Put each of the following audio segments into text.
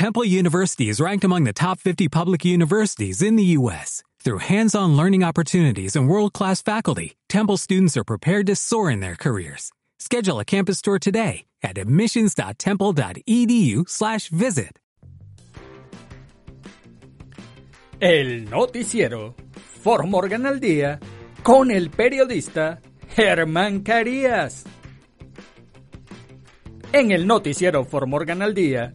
Temple University is ranked among the top 50 public universities in the U.S. Through hands-on learning opportunities and world-class faculty, Temple students are prepared to soar in their careers. Schedule a campus tour today at admissions.temple.edu/visit. El noticiero For Morgan al día con el periodista Germán Carías. En el noticiero For Morgan al día,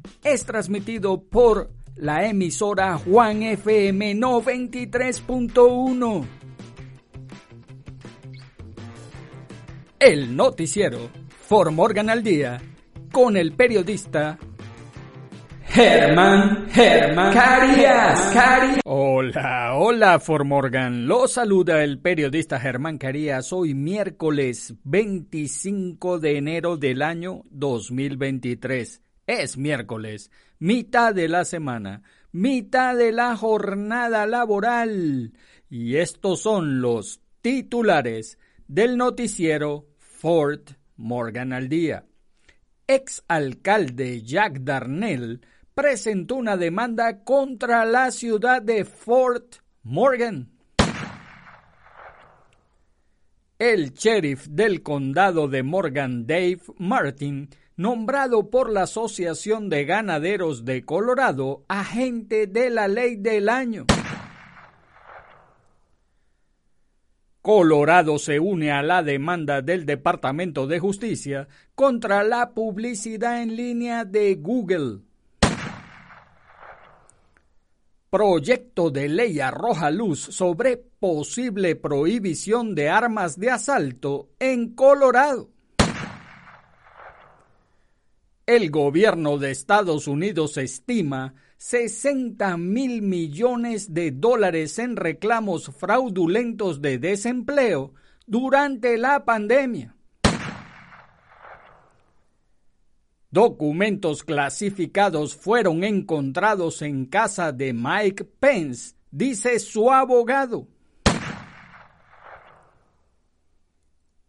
es transmitido por la emisora Juan FM 93.1. El noticiero For Morgan al Día con el periodista Germán, Germán Carías, Carías. Hola, hola Formorgan. Lo saluda el periodista Germán Carías hoy miércoles 25 de enero del año 2023. Es miércoles, mitad de la semana, mitad de la jornada laboral. Y estos son los titulares del noticiero Fort Morgan al día. Ex alcalde Jack Darnell presentó una demanda contra la ciudad de Fort Morgan. El sheriff del condado de Morgan, Dave Martin, nombrado por la Asociación de Ganaderos de Colorado agente de la ley del año. Colorado se une a la demanda del Departamento de Justicia contra la publicidad en línea de Google. Proyecto de ley arroja luz sobre posible prohibición de armas de asalto en Colorado. El gobierno de Estados Unidos estima 60 mil millones de dólares en reclamos fraudulentos de desempleo durante la pandemia. Documentos clasificados fueron encontrados en casa de Mike Pence, dice su abogado.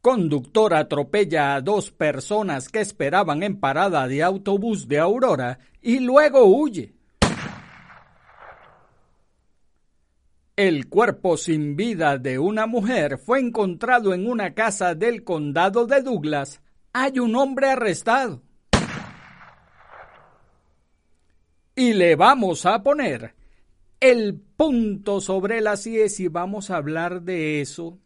Conductor atropella a dos personas que esperaban en parada de autobús de Aurora y luego huye. El cuerpo sin vida de una mujer fue encontrado en una casa del condado de Douglas. Hay un hombre arrestado. y le vamos a poner el punto sobre las IES y vamos a hablar de eso,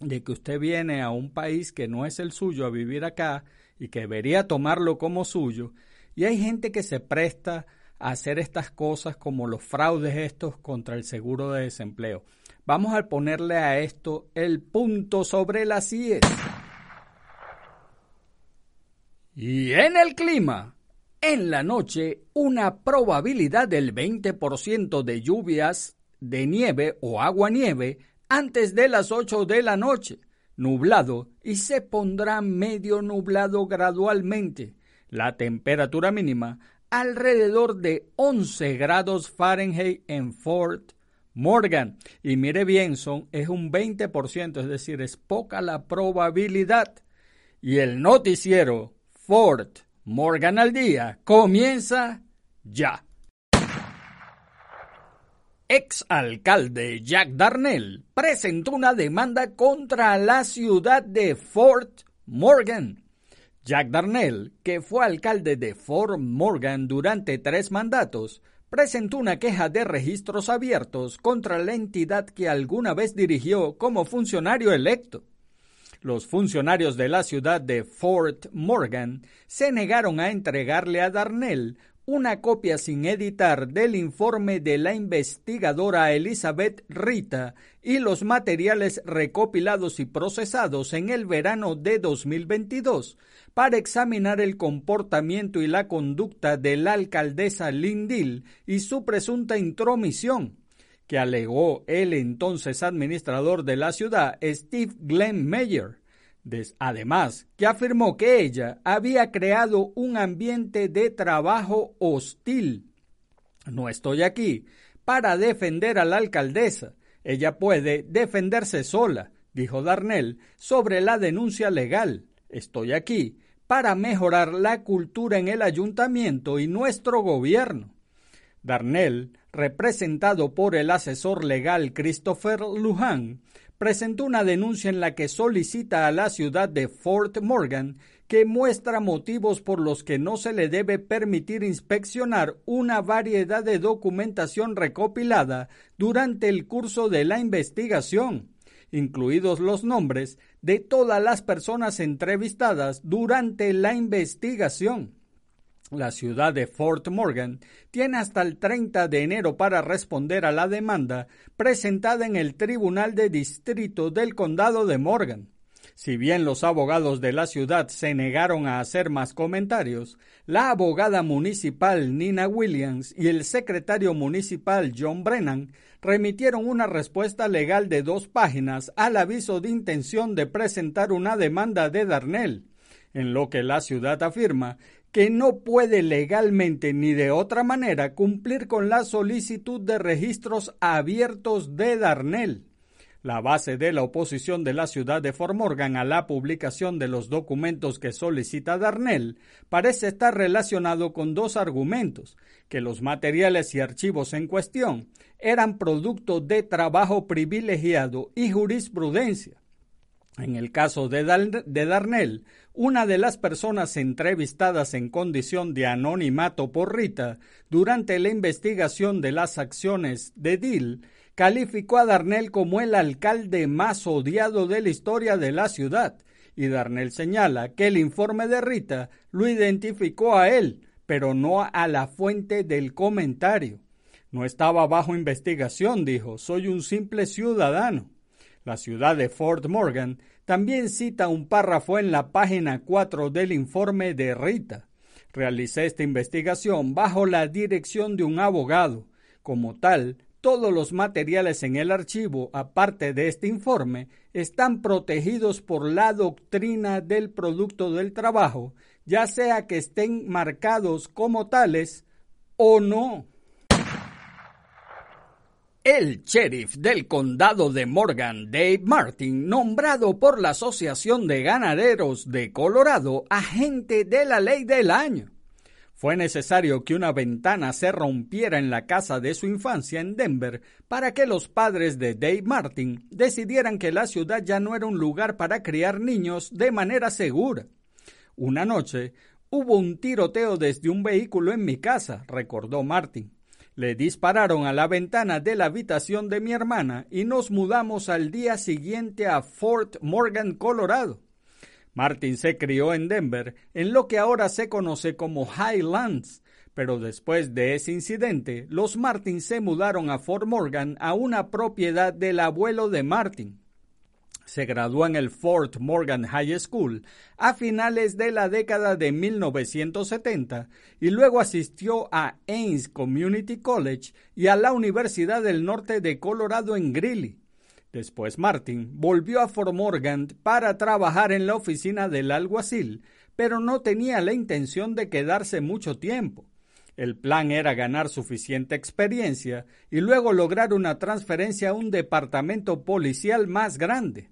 de que usted viene a un país que no es el suyo a vivir acá y que debería tomarlo como suyo. Y hay gente que se presta a hacer estas cosas como los fraudes estos contra el seguro de desempleo. Vamos a ponerle a esto el punto sobre las IES. Y en el clima, en la noche, una probabilidad del 20% de lluvias de nieve o agua-nieve antes de las 8 de la noche, nublado y se pondrá medio nublado gradualmente. La temperatura mínima alrededor de 11 grados Fahrenheit en Fort Morgan. Y mire bien, son, es un 20%, es decir, es poca la probabilidad. Y el noticiero Fort Morgan al día comienza ya. Ex alcalde Jack Darnell presentó una demanda contra la ciudad de Fort Morgan. Jack Darnell, que fue alcalde de Fort Morgan durante tres mandatos, presentó una queja de registros abiertos contra la entidad que alguna vez dirigió como funcionario electo. Los funcionarios de la ciudad de Fort Morgan se negaron a entregarle a Darnell una copia sin editar del informe de la investigadora Elizabeth Rita y los materiales recopilados y procesados en el verano de 2022 para examinar el comportamiento y la conducta de la alcaldesa Lindil y su presunta intromisión, que alegó el entonces administrador de la ciudad, Steve Glenn Meyer Además, que afirmó que ella había creado un ambiente de trabajo hostil. No estoy aquí para defender a la alcaldesa. Ella puede defenderse sola, dijo Darnell sobre la denuncia legal. Estoy aquí para mejorar la cultura en el ayuntamiento y nuestro gobierno. Darnell, representado por el asesor legal Christopher Lujan, presentó una denuncia en la que solicita a la ciudad de Fort Morgan que muestra motivos por los que no se le debe permitir inspeccionar una variedad de documentación recopilada durante el curso de la investigación, incluidos los nombres de todas las personas entrevistadas durante la investigación. La ciudad de Fort Morgan tiene hasta el 30 de enero para responder a la demanda presentada en el Tribunal de Distrito del Condado de Morgan. Si bien los abogados de la ciudad se negaron a hacer más comentarios, la abogada municipal Nina Williams y el secretario municipal John Brennan remitieron una respuesta legal de dos páginas al aviso de intención de presentar una demanda de Darnell, en lo que la ciudad afirma que no puede legalmente ni de otra manera cumplir con la solicitud de registros abiertos de Darnell. La base de la oposición de la ciudad de Fort Morgan a la publicación de los documentos que solicita Darnell parece estar relacionado con dos argumentos, que los materiales y archivos en cuestión eran producto de trabajo privilegiado y jurisprudencia. En el caso de, Darnell, una de las personas entrevistadas en condición de anonimato por Rita durante la investigación de las acciones de Dill calificó a Darnell como el alcalde más odiado de la historia de la ciudad, y Darnell señala que el informe de Rita lo identificó a él, pero no a la fuente del comentario. No estaba bajo investigación, dijo, soy un simple ciudadano. La ciudad de Fort Morgan también cita un párrafo en la página 4 del informe de Rita. Realicé esta investigación bajo la dirección de un abogado. Como tal, todos los materiales en el archivo, aparte de este informe, están protegidos por la doctrina del producto del trabajo, ya sea que estén marcados como tales o no. El sheriff del condado de Morgan, Dave Martin, nombrado por la Asociación de Ganaderos de Colorado agente de la ley del año. Fue necesario que una ventana se rompiera en la casa de su infancia en Denver para que los padres de Dave Martin decidieran que la ciudad ya no era un lugar para criar niños de manera segura. Una noche hubo un tiroteo desde un vehículo en mi casa, recordó Martin. Le dispararon a la ventana de la habitación de mi hermana y nos mudamos al día siguiente a Fort Morgan, Colorado. Martin se crió en Denver, en lo que ahora se conoce como Highlands, pero después de ese incidente, los Martin se mudaron a Fort Morgan a una propiedad del abuelo de Martin. Se graduó en el Fort Morgan High School a finales de la década de 1970 y luego asistió a Ames Community College y a la Universidad del Norte de Colorado en Greeley. Después Martin volvió a Fort Morgan para trabajar en la oficina del alguacil, pero no tenía la intención de quedarse mucho tiempo. El plan era ganar suficiente experiencia y luego lograr una transferencia a un departamento policial más grande.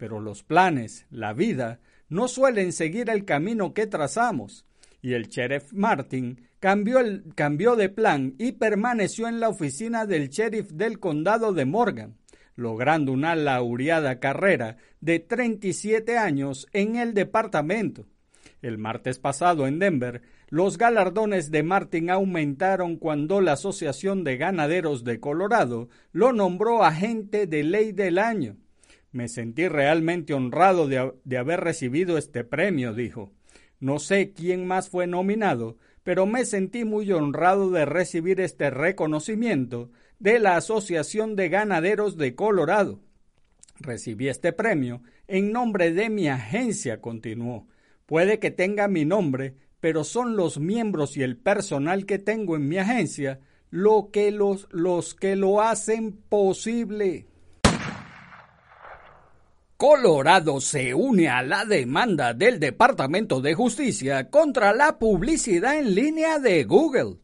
Pero los planes, la vida, no suelen seguir el camino que trazamos. Y el sheriff Martin cambió, el, cambió de plan y permaneció en la oficina del sheriff del condado de Morgan, logrando una laureada carrera de 37 años en el departamento. El martes pasado en Denver, los galardones de Martin aumentaron cuando la Asociación de Ganaderos de Colorado lo nombró agente de ley del año. Me sentí realmente honrado de, haber recibido este premio, dijo. No sé quién más fue nominado, pero me sentí muy honrado de recibir este reconocimiento de la Asociación de Ganaderos de Colorado. Recibí este premio en nombre de mi agencia, continuó. Puede que tenga mi nombre, pero son los miembros y el personal que tengo en mi agencia lo que los, los que lo hacen posible. Colorado se une a la demanda del Departamento de Justicia contra la publicidad en línea de Google.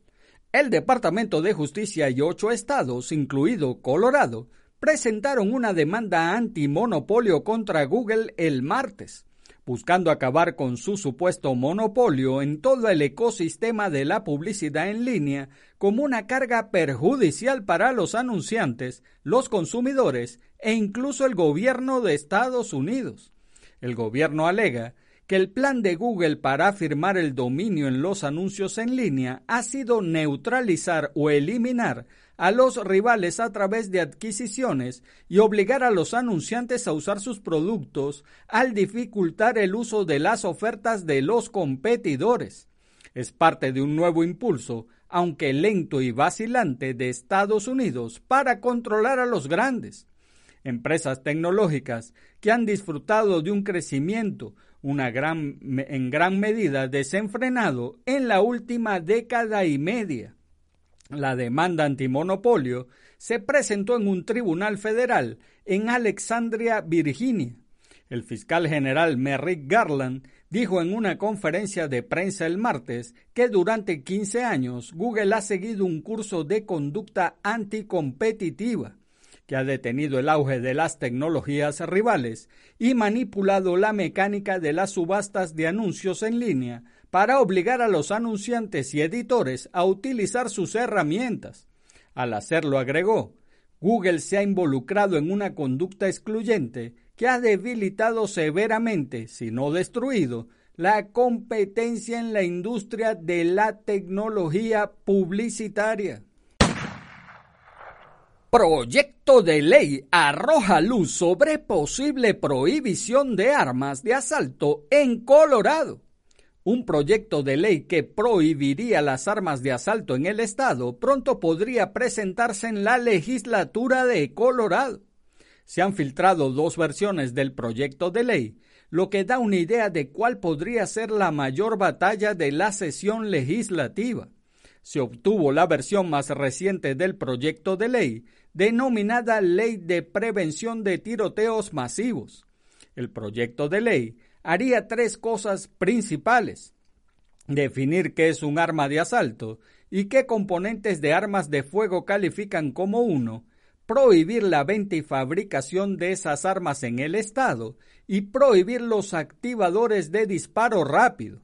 El Departamento de Justicia y ocho estados, incluido Colorado, presentaron una demanda antimonopolio contra Google el martes buscando acabar con su supuesto monopolio en todo el ecosistema de la publicidad en línea como una carga perjudicial para los anunciantes, los consumidores e incluso el gobierno de Estados Unidos. El gobierno alega que el plan de Google para afirmar el dominio en los anuncios en línea ha sido neutralizar o eliminar a los rivales a través de adquisiciones y obligar a los anunciantes a usar sus productos al dificultar el uso de las ofertas de los competidores. Es parte de un nuevo impulso, aunque lento y vacilante, de Estados Unidos para controlar a los grandes. Empresas tecnológicas que han disfrutado de un crecimiento en gran medida desenfrenado en la última década y media. La demanda antimonopolio se presentó en un tribunal federal en Alexandria, Virginia. El fiscal general Merrick Garland dijo en una conferencia de prensa el martes que durante 15 años Google ha seguido un curso de conducta anticompetitiva que ha detenido el auge de las tecnologías rivales y manipulado la mecánica de las subastas de anuncios en línea para obligar a los anunciantes y editores a utilizar sus herramientas. Al hacerlo, agregó, Google se ha involucrado en una conducta excluyente que ha debilitado severamente, si no destruido, la competencia en la industria de la tecnología publicitaria. Proyecto de ley arroja luz sobre posible prohibición de armas de asalto en Colorado. Un proyecto de ley que prohibiría las armas de asalto en el estado pronto podría presentarse en la legislatura de Colorado. Se han filtrado dos versiones del proyecto de ley, lo que da una idea de cuál podría ser la mayor batalla de la sesión legislativa. Se obtuvo la versión más reciente del proyecto de ley, denominada Ley de Prevención de Tiroteos Masivos. El proyecto de ley haría tres cosas principales. Definir qué es un arma de asalto y qué componentes de armas de fuego califican como uno, prohibir la venta y fabricación de esas armas en el Estado y prohibir los activadores de disparo rápido.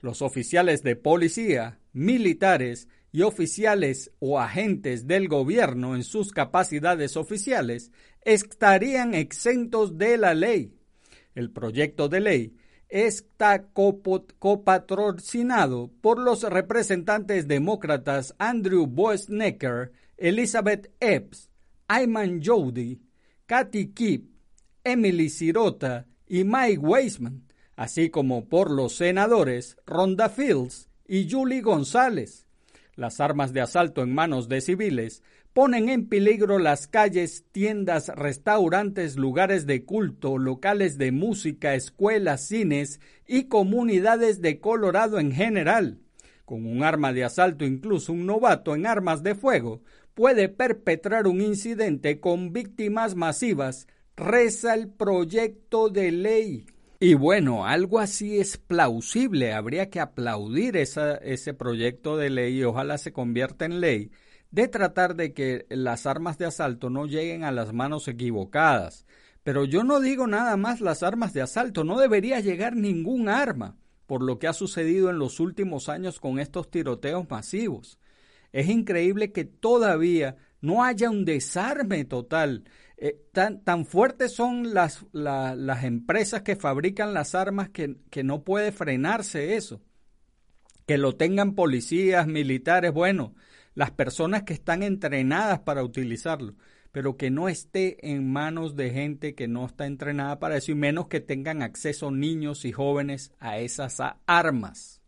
Los oficiales de policía, militares y oficiales o agentes del gobierno en sus capacidades oficiales estarían exentos de la ley. El proyecto de ley está copatrocinado por los representantes demócratas Andrew Boesnecker, Elizabeth Epps, Ayman Jody, Kathy Kipp, Emily Sirota y Mike Weisman, así como por los senadores Rhonda Fields y Julie González. Las armas de asalto en manos de civiles ponen en peligro las calles, tiendas, restaurantes, lugares de culto, locales de música, escuelas, cines y comunidades de Colorado en general. Con un arma de asalto, incluso un novato en armas de fuego puede perpetrar un incidente con víctimas masivas, reza el proyecto de ley. Y bueno, algo así es plausible, habría que aplaudir ese proyecto de ley y ojalá se convierta en ley de tratar de que las armas de asalto no lleguen a las manos equivocadas. Pero yo no digo nada más las armas de asalto, no debería llegar ningún arma, por lo que ha sucedido en los últimos años con estos tiroteos masivos. Es increíble que todavía no haya un desarme total. Eh, tan, fuertes son las, las empresas que fabrican las armas que, que no puede frenarse eso. Que lo tengan policías, militares, bueno, las personas que están entrenadas para utilizarlo, pero que no esté en manos de gente que no está entrenada para eso y menos que tengan acceso niños y jóvenes a esas armas.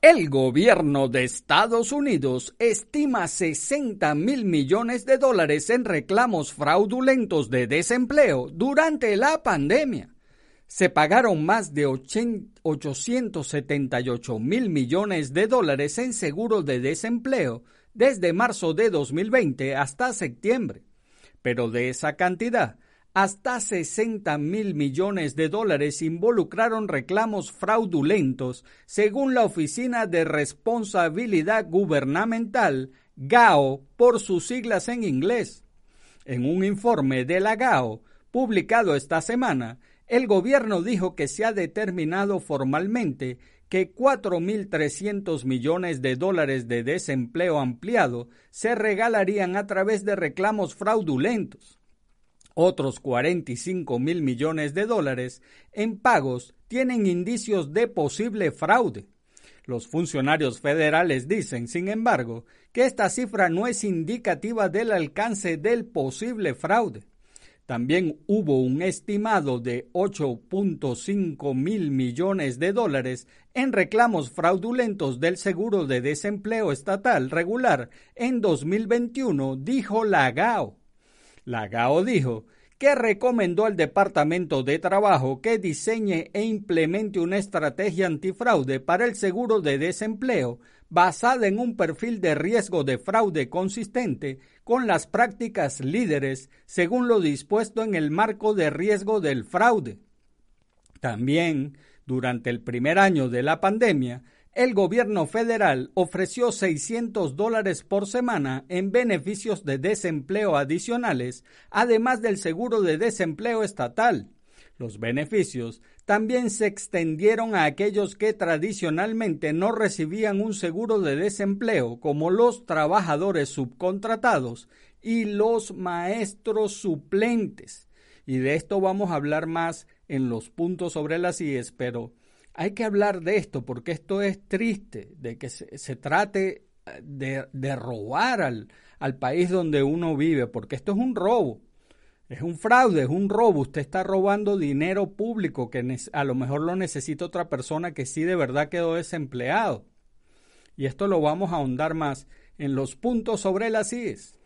El gobierno de Estados Unidos estima 60 mil millones de dólares en reclamos fraudulentos de desempleo durante la pandemia. Se pagaron más de 878 mil millones de dólares en seguros de desempleo desde marzo de 2020 hasta septiembre. Pero de esa cantidad, hasta 60 mil millones de dólares involucraron reclamos fraudulentos, según la Oficina de Responsabilidad Gubernamental, GAO, por sus siglas en inglés. En un informe de la GAO, publicado esta semana, el gobierno dijo que se ha determinado formalmente que 4.300 millones de dólares de desempleo ampliado se regalarían a través de reclamos fraudulentos. Otros 45 mil millones de dólares en pagos tienen indicios de posible fraude. Los funcionarios federales dicen, sin embargo, que esta cifra no es indicativa del alcance del posible fraude. También hubo un estimado de 8.5 mil millones de dólares en reclamos fraudulentos del seguro de desempleo estatal regular en 2021, dijo la GAO. La GAO dijo que recomendó al Departamento de Trabajo que diseñe e implemente una estrategia antifraude para el seguro de desempleo basada en un perfil de riesgo de fraude consistente con las prácticas líderes según lo dispuesto en el marco de riesgo del fraude. También, durante el primer año de la pandemia, el gobierno federal ofreció 600 dólares por semana en beneficios de desempleo adicionales, además del seguro de desempleo estatal. Los beneficios también se extendieron a aquellos que tradicionalmente no recibían un seguro de desempleo, como los trabajadores subcontratados y los maestros suplentes. Y de esto vamos a hablar más en los puntos sobre las IES, pero hay que hablar de esto porque esto es triste, de que se, trate eh, de, robar al, al país donde uno vive, porque esto es un robo. Es un fraude, es un robo. Usted está robando dinero público que a lo mejor lo necesita otra persona que sí de verdad quedó desempleado. Y esto lo vamos a ahondar más en los puntos sobre las IES.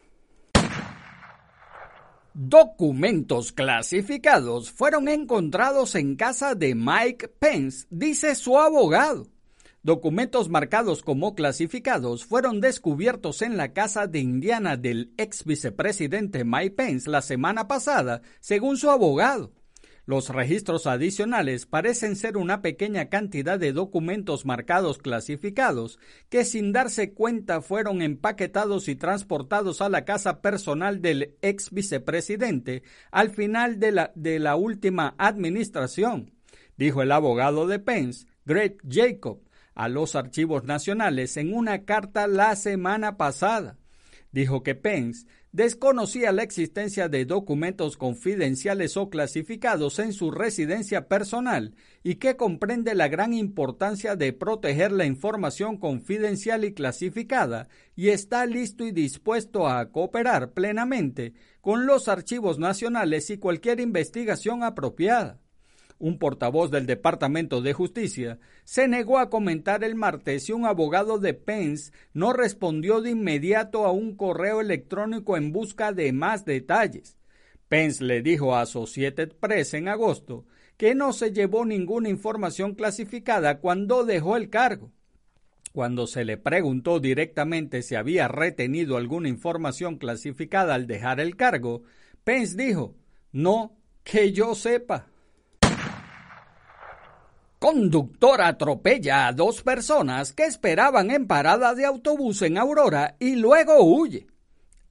Documentos clasificados fueron encontrados en casa de Mike Pence, dice su abogado. Documentos marcados como clasificados fueron descubiertos en la casa de Indiana del ex vicepresidente Mike Pence la semana pasada, según su abogado. Los registros adicionales parecen ser una pequeña cantidad de documentos marcados clasificados que sin darse cuenta fueron empaquetados y transportados a la casa personal del ex vicepresidente al final de la, de la última administración, dijo el abogado de Pence, Greg Jacob, a los archivos nacionales en una carta la semana pasada. Dijo que Pence desconocía la existencia de documentos confidenciales o clasificados en su residencia personal y que comprende la gran importancia de proteger la información confidencial y clasificada y está listo y dispuesto a cooperar plenamente con los archivos nacionales y cualquier investigación apropiada un portavoz del Departamento de Justicia, se negó a comentar el martes si un abogado de Pence no respondió de inmediato a un correo electrónico en busca de más detalles. Pence le dijo a Associated Press en agosto que no se llevó ninguna información clasificada cuando dejó el cargo. Cuando se le preguntó directamente si había retenido alguna información clasificada al dejar el cargo, Pence dijo, no, que yo sepa. Conductor atropella a dos personas que esperaban en parada de autobús en Aurora y luego huye.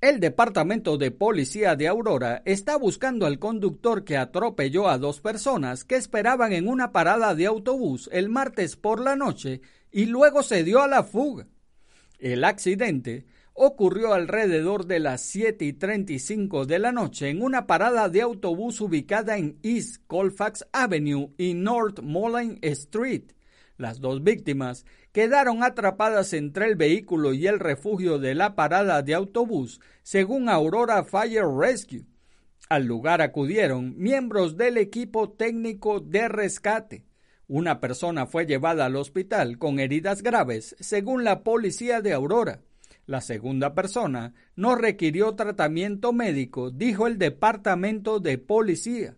El Departamento de Policía de Aurora está buscando al conductor que atropelló a dos personas que esperaban en una parada de autobús el martes por la noche y luego se dio a la fuga. El accidente ocurrió alrededor de las 7 y 35 de la noche en una parada de autobús ubicada en East Colfax Avenue y North Moline Street. Las dos víctimas quedaron atrapadas entre el vehículo y el refugio de la parada de autobús, según Aurora Fire Rescue. Al lugar acudieron miembros del equipo técnico de rescate. Una persona fue llevada al hospital con heridas graves, según la policía de Aurora. La segunda persona no requirió tratamiento médico, dijo el departamento de policía.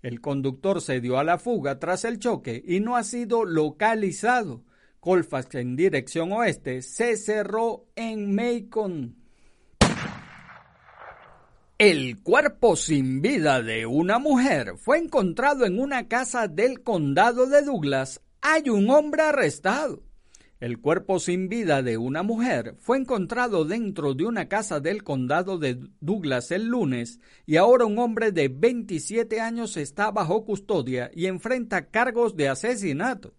El conductor se dio a la fuga tras el choque y no ha sido localizado. Colfax en dirección oeste se cerró en Macon. El cuerpo sin vida de una mujer fue encontrado en una casa del condado de Douglas. Hay un hombre arrestado. El cuerpo sin vida de una mujer fue encontrado dentro de una casa del condado de Douglas el lunes y ahora un hombre de 27 años está bajo custodia y enfrenta cargos de asesinato.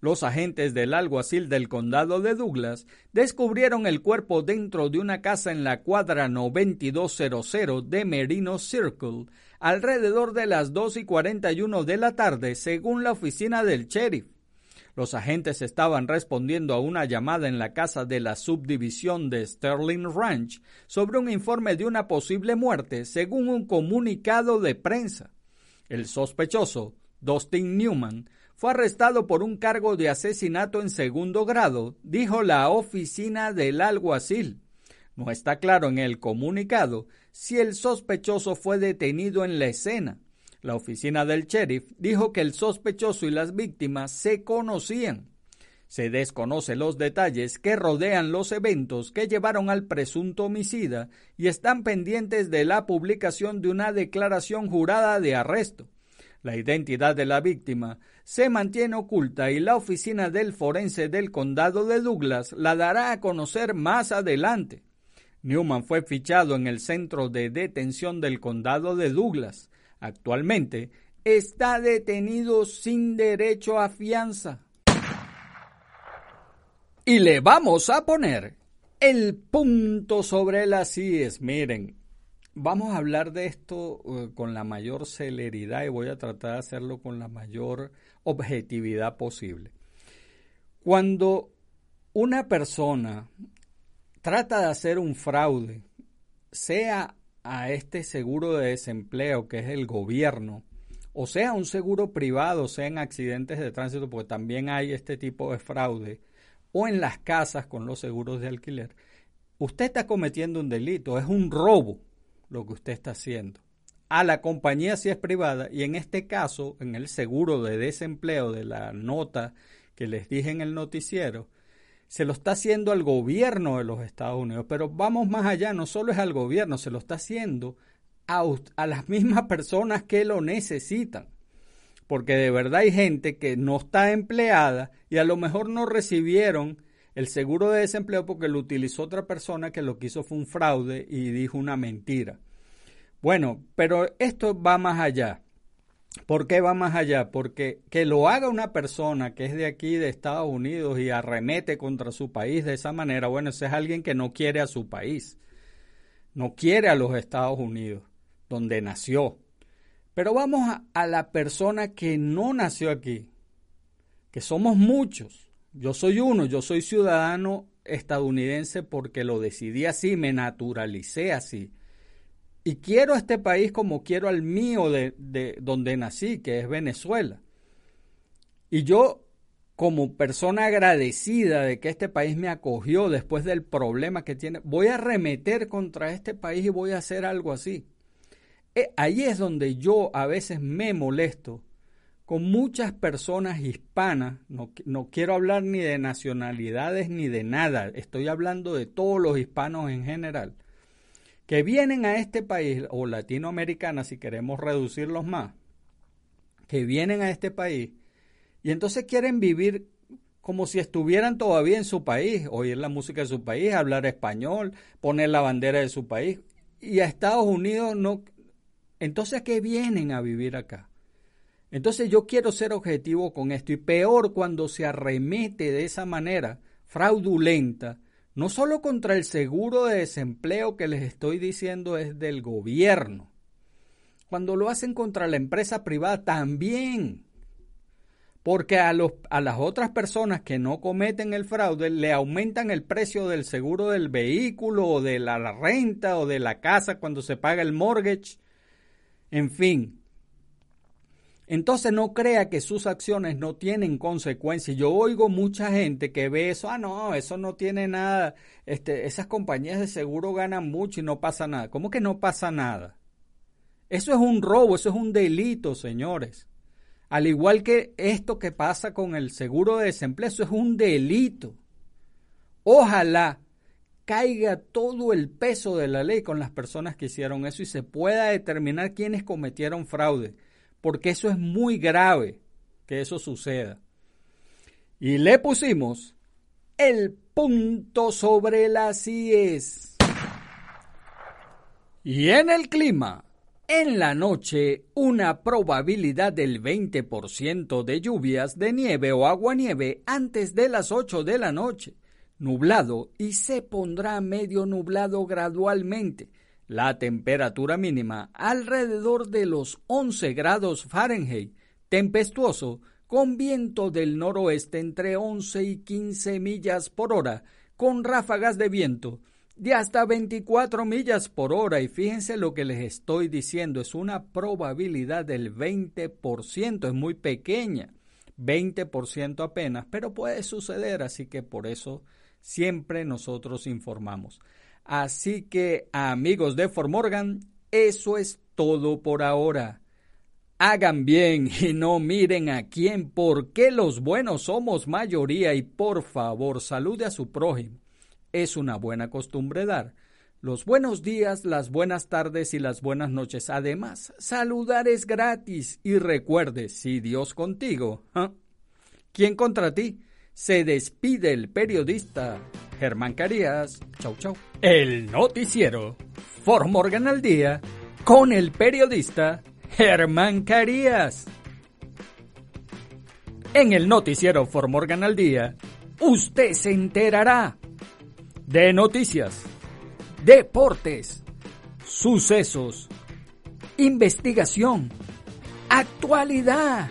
Los agentes del alguacil del condado de Douglas descubrieron el cuerpo dentro de una casa en la cuadra 9200 de Merino Circle alrededor de las 2 y 41 de la tarde, según la oficina del sheriff. Los agentes estaban respondiendo a una llamada en la casa de la subdivisión de Sterling Ranch sobre un informe de una posible muerte, según un comunicado de prensa. El sospechoso, Dustin Newman, fue arrestado por un cargo de asesinato en segundo grado, dijo la oficina del alguacil. No está claro en el comunicado si el sospechoso fue detenido en la escena. La oficina del sheriff dijo que el sospechoso y las víctimas se conocían. Se desconocen los detalles que rodean los eventos que llevaron al presunto homicida y están pendientes de la publicación de una declaración jurada de arresto. La identidad de la víctima se mantiene oculta y la oficina del forense del condado de Douglas la dará a conocer más adelante. Newman fue fichado en el centro de detención del condado de Douglas. Actualmente está detenido sin derecho a fianza. Y le vamos a poner el punto sobre las IES. Miren, vamos a hablar de esto eh, con la mayor celeridad y voy a tratar de hacerlo con la mayor objetividad posible. Cuando una persona trata de hacer un fraude, sea a este seguro de desempleo que es el gobierno, o sea un seguro privado, sea en accidentes de tránsito, porque también hay este tipo de fraude, o en las casas con los seguros de alquiler, usted está cometiendo un delito, es un robo lo que usted está haciendo. A la compañía si es privada y en este caso, en el seguro de desempleo de la nota que les dije en el noticiero, se lo está haciendo al gobierno de los Estados Unidos, pero vamos más allá, no solo es al gobierno, se lo está haciendo a, a, las mismas personas que lo necesitan. Porque de verdad hay gente que no está empleada y a lo mejor no recibieron el seguro de desempleo porque lo utilizó otra persona que lo que hizo fue un fraude y dijo una mentira. Bueno, pero esto va más allá. ¿Por qué va más allá? Porque que lo haga una persona que es de aquí, de Estados Unidos, y arremete contra su país de esa manera, bueno, ese es alguien que no quiere a su país, no quiere a los Estados Unidos, donde nació. Pero vamos a, a la persona que no nació aquí, que somos muchos. Yo soy uno, yo soy ciudadano estadounidense porque lo decidí así, me naturalicé así. Y quiero a este país como quiero al mío de, de donde nací, que es Venezuela. Y yo, como persona agradecida de que este país me acogió después del problema que tiene, voy a remeter contra este país y voy a hacer algo así. Eh, ahí es donde yo a veces me molesto con muchas personas hispanas, no, no, quiero hablar ni de nacionalidades ni de nada, estoy hablando de todos los hispanos en general, que vienen a este país, o latinoamericanas si queremos reducirlos más, que vienen a este país y entonces quieren vivir como si estuvieran todavía en su país, oír la música de su país, hablar español, poner la bandera de su país. Y a Estados Unidos no... Entonces, ¿qué vienen a vivir acá? Entonces yo quiero ser objetivo con esto y peor cuando se arremete de esa manera fraudulenta no solo contra el seguro de desempleo que les estoy diciendo es del gobierno, cuando lo hacen contra la empresa privada también, porque a, los, a las otras personas que no cometen el fraude le aumentan el precio del seguro del vehículo o de la renta o de la casa cuando se paga el mortgage, en fin. Entonces no crea que sus acciones no tienen consecuencias. Yo oigo mucha gente que ve eso, ah, no, eso no tiene nada, este, esas compañías de seguro ganan mucho y no pasa nada. ¿Cómo que no pasa nada? Eso es un robo, eso es un delito, señores. Al igual que esto que pasa con el seguro de desempleo, eso es un delito. Ojalá caiga todo el peso de la ley con las personas que hicieron eso y se pueda determinar quiénes cometieron fraude porque eso es muy grave que eso suceda. Y le pusimos el punto sobre las IES. Y en el clima, en la noche, una probabilidad del 20% de lluvias de nieve o agua-nieve antes de las 8 de la noche, nublado y se pondrá medio nublado gradualmente la temperatura mínima alrededor de los 11 grados Fahrenheit, tempestuoso, con viento del noroeste entre 11 y 15 millas por hora, con ráfagas de viento de hasta 24 millas por hora. Y fíjense lo que les estoy diciendo, es una probabilidad del 20%, es muy pequeña, 20% apenas, pero puede suceder, así que por eso siempre nosotros informamos. Así que, amigos de Formorgan, eso es todo por ahora. Hagan bien y no miren a quién, porque los buenos somos mayoría y por favor salude a su prójimo. Es una buena costumbre dar los buenos días, las buenas tardes y las buenas noches. Además, saludar es gratis y recuerde, si Dios contigo, ¿ah? ¿quién contra ti? Se despide el periodista Germán Carías. Chau, chau. El noticiero For Morgan al día con el periodista Germán Carías. En el noticiero For Morgan al día, usted se enterará de noticias, deportes, sucesos, investigación, actualidad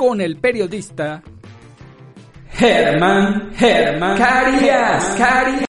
con el periodista Germán Germán Carías. Carías.